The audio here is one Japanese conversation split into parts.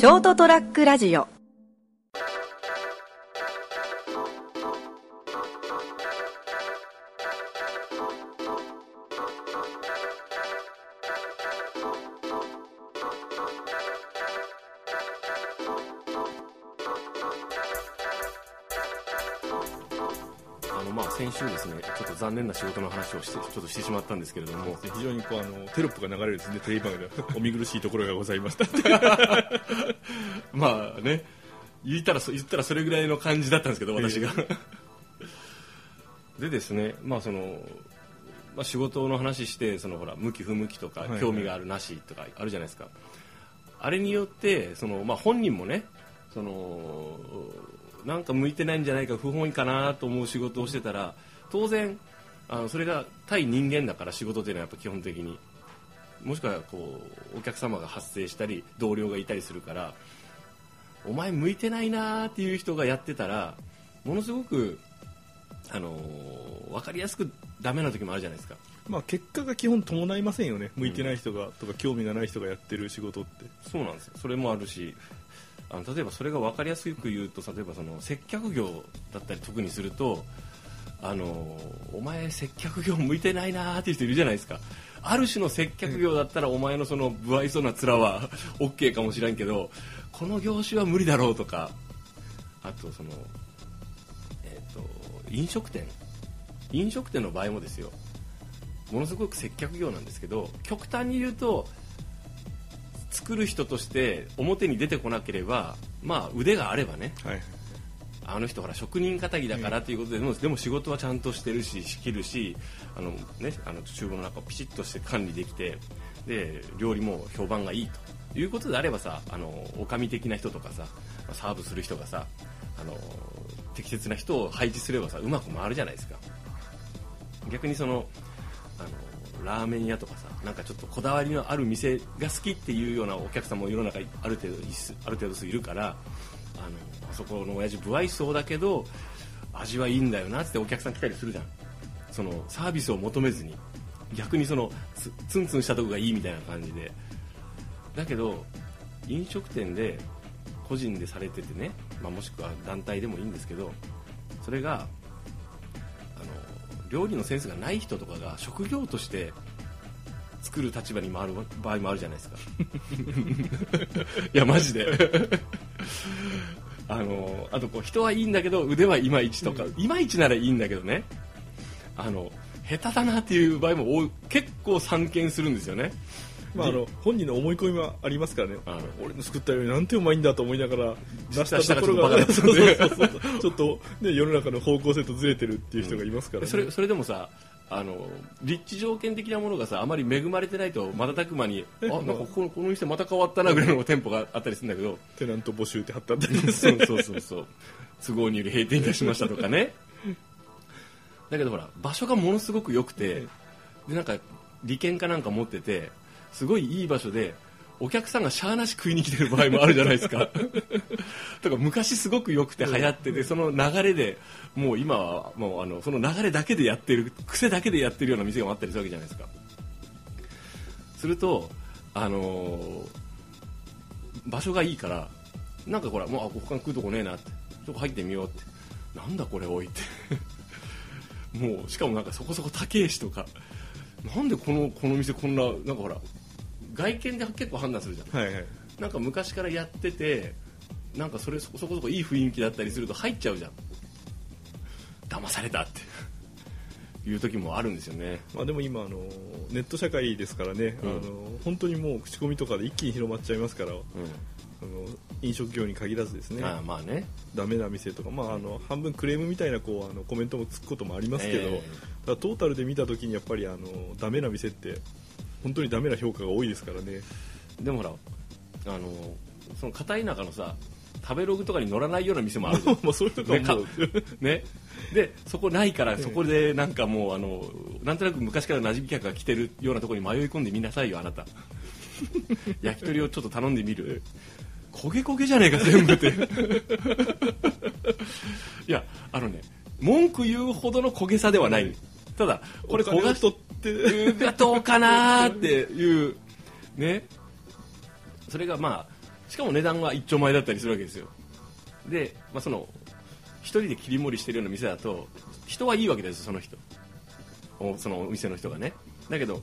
ショートトラックラジオ。残念な仕事の話をしてちょっとしてしまったんですけれども。非常にこうあのテロップが流れるですねテレビ番組でお見苦しいところがございました。まあね言ったらそ言ったらそれぐらいの感じだったんですけど私が、でですねまあそのまあ、仕事の話してそのほら向き不向きとかはいはい。興味があるなしとかあるじゃないですか、あれによってその、まあ、本人もねそのなんか向いてないんじゃないか不本意かなと思う仕事をしてたら当然あのそれが対人間だから仕事っていうのはやっぱ基本的に。もしくはこうお客様が発生したり同僚がいたりするからお前向いてないなーっていう人がやってたらものすごくあのー分かりやすくダメな時もあるじゃないですか。まあ結果が基本伴いませんよね。向いてない人が、とか興味がない人がやってる仕事って。そうなんですよ。それもあるしあの例えばそれが分かりやすく言うと例えばその接客業だったり特にするとあのお前接客業向いてないなーっていう人いるじゃないですか。ある種の接客業だったらお前のその不愛想な面は OK かもしれんけどこの業種は無理だろうとかあとそのえっ、と飲食店。飲食店の場合もですよ。ものすごく接客業なんですけど極端に言うと作る人として表に出てこなければまあ腕があればね。はいあの人ほら職人かたぎだからということで、でもでも仕事はちゃんとしてるし仕切るしあの、ね、あの厨房の中をピシッとして管理できてで料理も評判がいいということであればさあのおかみ的な人とかさサーブする人がさあの適切な人を配置すればさうまく回るじゃないですか。逆にそのあのラーメン屋とかさなんかちょっとこだわりのある店が好きっていうようなお客さんも世の中にある程度ある程度数いるからあのあそこの親父不愛想だけど味はいいんだよなってお客さん来たりするじゃん。そのサービスを求めずに。逆にそのツツンツンしたとこがいいみたいな感じで。だけど飲食店で個人でされててね、まあ、もしくは団体でもいいんですけどそれがあの料理のセンスがない人とかが職業として作る立場に回る場合もあるじゃないですか。いやマジであのあとこう人はいいんだけど腕はいまいちとか、いまいちならいいんだけどね。あの下手だなっていう場合も結構散見するんですよね。まあ、あの本人の思い込みはありますからね。あの俺の作ったよりなんてうまいんだと思いながら出下したところがちょっとね、世の中の方向性とずれてるっていう人がいますから、ね。それそれでもさあの立地条件的なものがさあまり恵まれてないと瞬く間に あなんかこのこの店また変わったなぐらいの店舗があったりするんだけど。テナント募集って貼ってあったり そうそうそうそう。都合により閉店いたしましたとかね。だけどほら場所がものすごく良くてでなんか利権かなんか持っててすごいいい場所でお客さんがしゃーなし食いに来てる場合もあるじゃないですか とか昔すごく良くて流行っててその流れでもう今はもうあのその流れだけでやってる癖だけでやってるような店があったりするわけじゃないですか。するとあのー場所がいいからなんかほらもうあ他に食うとこねえなってそこ入ってみようってなんだこれ置いて。もうしかもなんかそこそこ高えしとか。なんでこのこの店こんななんかほら外見で結構判断するじゃん。はいはい。なんか昔からやっててなんかそれそこそこいい雰囲気だったりすると入っちゃうじゃん。騙されたって。いう時もあるんですよね。まあ、でも今あのネット社会ですからね、うん。あの本当にもう口コミとかで一気に広まっちゃいますから。あうの飲食業に限らずですね。んああまあね。ダメな店とか、まあ、あの半分クレームみたいなこうあのコメントもつくこともありますけど、えただトータルで見た時にやっぱりあのダメな店って本当にダメな評価が多いですからね。でもほらあのその片田舎のさ食べログとかに載らないような店もあるじゃん。まあそういうとこはもう、ね、でそこないからそこでなんかもうあのなんとなく昔から馴染み客が来てるようなところに迷い込んでみなさいよあなた。焼き鳥をちょっと頼んでみる。焦げ焦げじゃねえか全部って。いやあのね文句言うほどの焦げさではない。ただこれ焦がしと取って。がどうかなーっていうね。それがまあしかも値段は一丁前だったりするわけですよ。で、まあ、その一人で切り盛りしてるような店だと人はいいわけですその人。おそのお店の人がね。だけど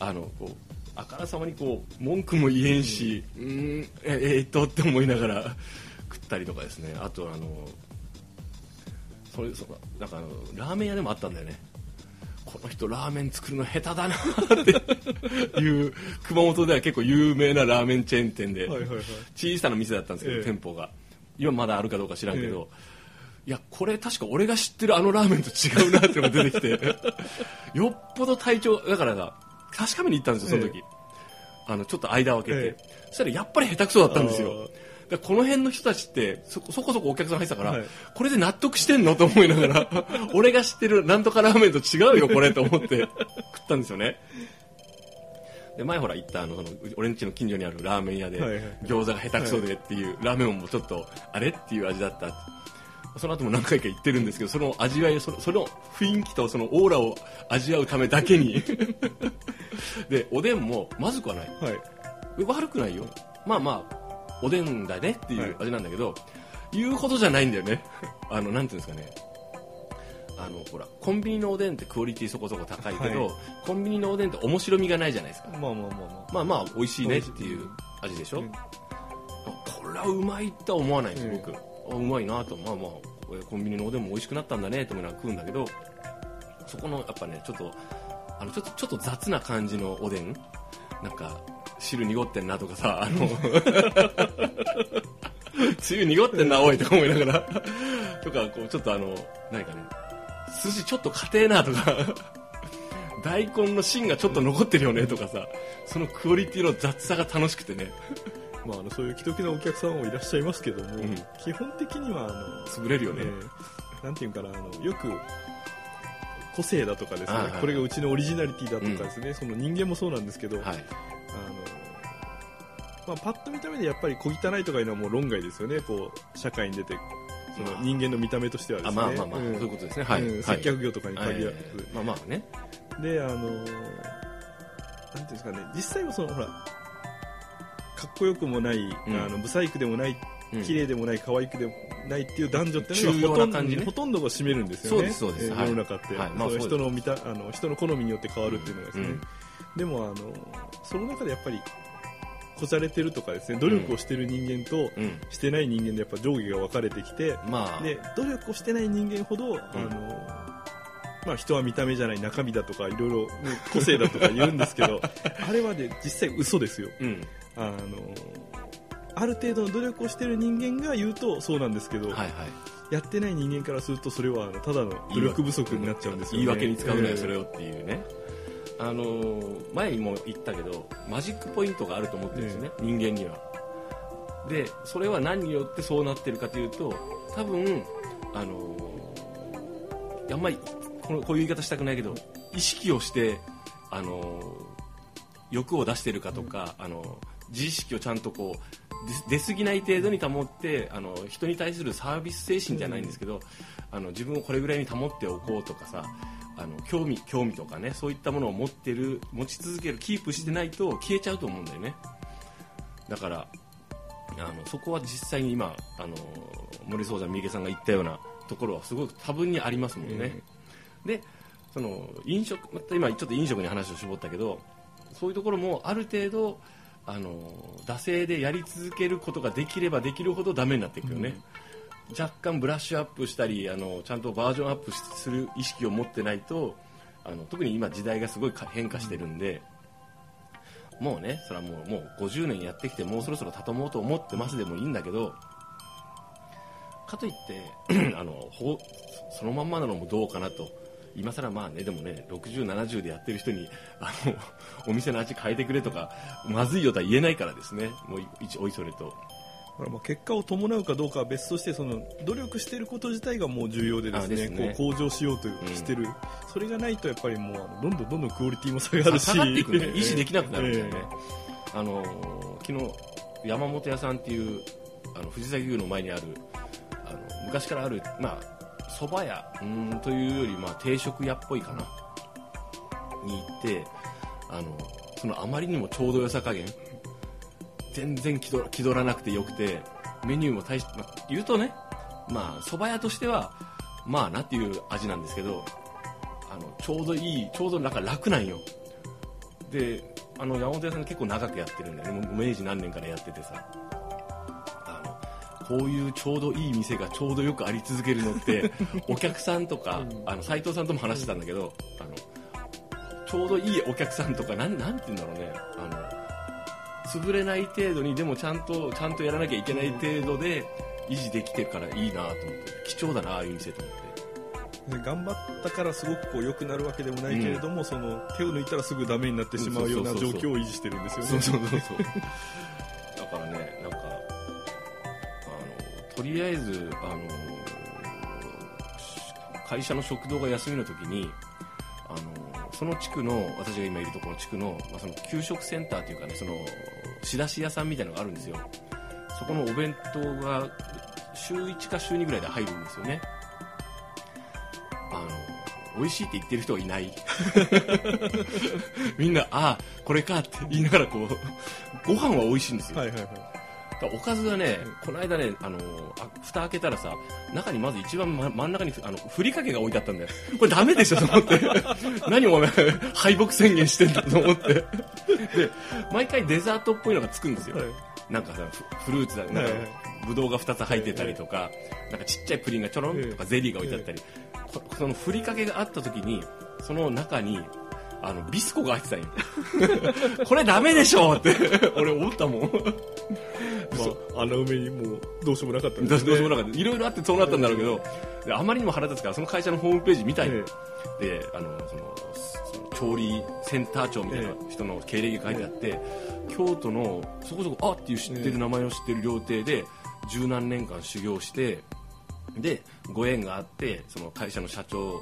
あのこうあからさまにこう文句も言えんし、うーん。ええーっとって思いながら 食ったりとかですね。あとあのそれそなんかあのラーメン屋でもあったんだよねこの人ラーメン作るの下手だなっていう熊本では結構有名なラーメンチェーン店で小さな店だったんですけど、ええ。店舗が。今まだあるかどうか知らんけど、いやこれ確か俺が知ってるあのラーメンと違うなっていうのが出てきて よっぽど体調だからさ確かめに行ったんですよその時、あのちょっと間を空けて、えそしたらやっぱり下手くそだったんですよこの辺の人たちってそこそこそこお客さん入ってたから、はい。これで納得してんの？と思いながら 俺が知ってるなんとかラーメンと違うよこれと思って食ったんですよね。で前ほら行ったあのその俺ん家の近所にあるラーメン屋で、はいはい。餃子が下手くそでっていう、ラーメンもちょっとあれ？っていう味だった。その後も何回か行ってるんですけどその味わいそのその雰囲気とそのオーラを味わうためだけに。でおでんもまずくはない。はい。悪くないよ。まあまあおでんだねっていう味なんだけど、言うほどじゃないんだよね。あのなんていうんですかね。あのほらコンビニのおでんってクオリティそこそこ高いけど、はい。コンビニのおでんって面白みがないじゃないですか。まあまあまあままあまあ美味しいねっていう味でしょ、うん。これはうまいとは思わないんですうん。僕、あうまいなと。まあまあコンビニのおでんも美味しくなったんだねと思いながら食うんだけどそこのやっぱねちょっとあのちょっとちょっと雑な感じのおでんなんか汁濁ってんなとかさあの つゆ濁ってんなおいとか思いながらとかこうちょっとあの何かね筋ちょっと硬えなとか大根の芯がちょっと残ってるよねとかさそのクオリティの雑さが楽しくてね。あまああのそういう既得なお客さんもいらっしゃいますけども、ん。基本的にはあの潰れるよね、えーなんていうかなあのよく個性だとかですね、あはいこれがうちのオリジナリティだとかですね、その人間もそうなんですけど、はい。あのまあ、パッと見た目でやっぱり小汚いとかいうのはもう論外ですよねこう社会に出てその人間の見た目としてはですね。あまあまあまあ、うん。そういうことですね。はい、うん。はい。接客業とかに限らず、はいまあまあね。であのなんていうんですかね。実際もそのほらかっこよくもない、ん。あのブサイクでもないうん綺麗でもない可愛くでもないっていう男女っていうのがほとんど中庸な感じね。ほとんどが占めるんですよね。世の中って、はい。まあ人の見たあの人の好みによって変わるっていうのがですね、うん。でもあのその中でやっぱりこじゃれてるとかですね努力をしてる人間とうん。してない人間でやっぱ上下が分かれてきて、まあ。で努力をしてない人間ほど、あのまあ、人は見た目じゃない中身だとかいろいろね個性だとか言うんですけど あれはね実際嘘ですよ。うん。あのある程度の努力をしてる人間が言うとそうなんですけど、はいはい。やってない人間からするとそれはただの努力不足になっちゃうんですよね。言い訳に使うなえーよそれをっていうね。あのー前にも言ったけどマジックポイントがあると思ってるんですよね、人間には。でそれは何によってそうなってるかというと多分あのーあんまりこのこういう言い方したくないけど意識をしてあのー欲を出してるかとか、あの自意識をちゃんとこう出出過ぎない程度に保ってあの人に対するサービス精神じゃないんですけど、あの自分をこれぐらいに保っておこうとかさあの興味興味とかねそういったものを持ってる持ち続けるキープしてないと消えちゃうと思うんだよね。だからあのそこは実際に今あの森宗山三池さんが言ったようなところはすごく多分にありますもんね、でその飲食また今ちょっと飲食に話を絞ったけどそういうところもある程度あの惰性でやり続けることができればできるほどダメになっていくよね、若干ブラッシュアップしたりあのちゃんとバージョンアップする意識を持ってないとあの特に今時代がすごいか変化してるんで、もうねそれはもうもう50年やってきてもうそろそろ畳もうと思ってますでもいいんだけどかといって あのほそのまんまなのもどうかなと今更まあねでもね6070でやってる人にあの お店の味変えてくれとかまずいよとは言えないからですね。もう一おいそれと。まあ結果を伴うかどうかは別としてその努力していること自体がもう重要でですねね。こう向上しようとしてる、それがないとやっぱりもうどんどんどんどんクオリティも下がるし。ね。維持できなくなるんだよね、え。あの昨日山本屋さんっていうあの藤崎牛の前にあるあの昔からあるまあ蕎麦屋うんというよりまあ定食屋っぽいかな。に行ってあのそのあまりにもちょうど良さ加減全然気取ら気取らなくてよくてメニューも大し、まあ、言うとねまあ蕎麦屋としてはまあなっていう味なんですけどあのちょうどいいちょうどなんか楽なんよ。であの山本屋さん結構長くやってるんだよねもう明治何年からやっててさ。こういうちょうどいい店がちょうどよくあり続けるのって お客さんとかあの斉藤さんとも話してたんだけどあのちょうどいいお客さんとかなんなんて言うんだろうね。あの潰れない程度にでもちゃんとちゃんとやらなきゃいけない程度で維持できてるからいいなと思って貴重だなああいう店と思って。で頑張ったからすごくこう良くなるわけでもないけれども、その手を抜いたらすぐダメになってしまうような状況を維持してるんですよね。りあえずあの会社の食堂が休みの時にあのその地区の私が今いるところの地区の,、まあその給食センターというかねその仕出し屋さんみたいなのがあるんですよ。そこのお弁当が週1か週2ぐらいで入るんですよね。あの美味しいって言ってる人はいない。みんなああこれかって言いながらこうご飯は美味しいんですよ、はいはいはい。おかずがね、この間ね、あのあ蓋開けたらさ、中にまず一番、ま、真ん中にあのふりかけが置いてあったんだよ。これダメでしょと思って。何お前、敗北宣言してんだと思って。で、毎回デザートっぽいのがつくんですよ。はいなんかさ、フフルーツだ、なんかぶどうが2つ入ってたりとか、なんかちっちゃいプリンがちょろんとかゼリーが置いてあったり、こそのふりかけがあった時に、その中に、あの、ビスコが入ってたんよ。これダメでしょって、俺思ったもん。まあ、穴埋めにもうどうしようもなかったんどうですね。しようもなかった。いろいろあってそうなったんだろうけど、であまりにも腹立つからその会社のホームページ見たい、えであのその調理センター長みたいな人の経歴が書いてあって、京都のそこそこあっていう知ってる名前を知ってる料亭で十何年間修行してでご縁があってその会社の社長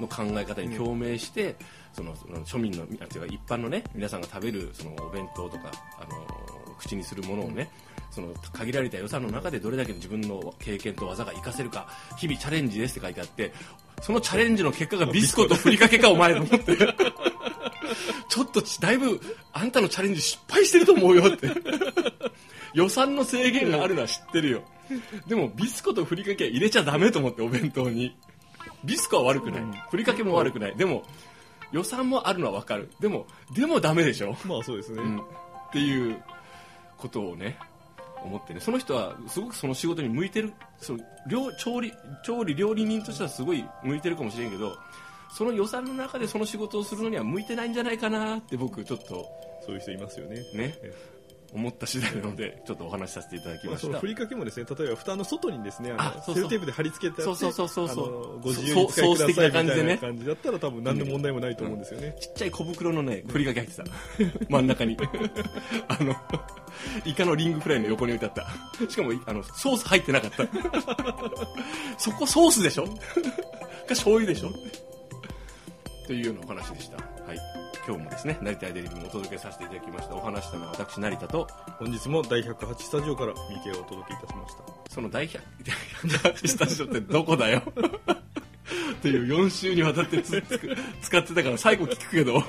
の考え方に共鳴して、そのその庶民の一般のね皆さんが食べるそのお弁当とかあの口にするものをね、その限られた予算の中でどれだけの自分の経験と技が活かせるか日々チャレンジですって書いてあってそのチャレンジの結果がビスコとふりかけかお前と思って。ちょっとちだいぶあんたのチャレンジ失敗してると思うよって。予算の制限があるのは知ってるよ。でもビスコとふりかけは入れちゃダメと思ってお弁当に。ビスコは悪くない、ふりかけも悪くない。でも予算もあるのは分かる。でもでもダメでしょ？まあそうですね。うん、っていうことをね思ってね。その人はすごくその仕事に向いてる。その料調理調理料理人としてはすごい向いてるかもしれんけどその予算の中でその仕事をするのには向いてないんじゃないかなって僕ちょっとそういう人いますよね。ね。え思った次第なのでちょっとお話しさせていただきまあ、ましたそのふりかけもですね、例えば蓋の外にですね、あのあそうそう。セロテープで貼り付けてあって、そうそうそうそうごそ自由に使いくださいみたいな感じだったら多分何の問題もないと思うんですよね。ちっちゃい小袋のねふりかけ入ってた。真ん中に。あのイカのリングフライの横に置いてあった。しかもあのソース入ってなかった。そこソースでしょ？か醤油でしょ？というようなお話でした。はい今日もですね成田デリビングをお届けさせていただきました。お話したのは私成田と本日も第108スタジオから三池をお届けいたしました。その大百スタジオってどこだよ？っていう4週にわたってつつく使ってたから最後聞くけど。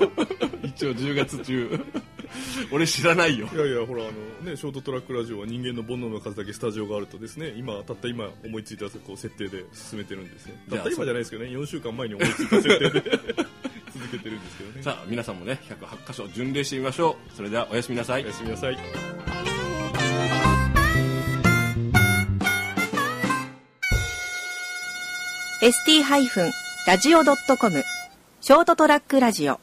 一応10月中。俺知らないよ。いやいや、ほら、あのね、ショートトラックラジオは人間の煩悩の数だけスタジオがあるとですね、今、たった今思いついたこう設定で進めてるんですね。たった今じゃないですけどね、4週間前に思いついた設定で続けてるんですけどね。さあ皆さんもね108箇所巡礼してみましょうそれではおやすみなさいおやすみなさい。ST-radio.com ショートトラックラジオ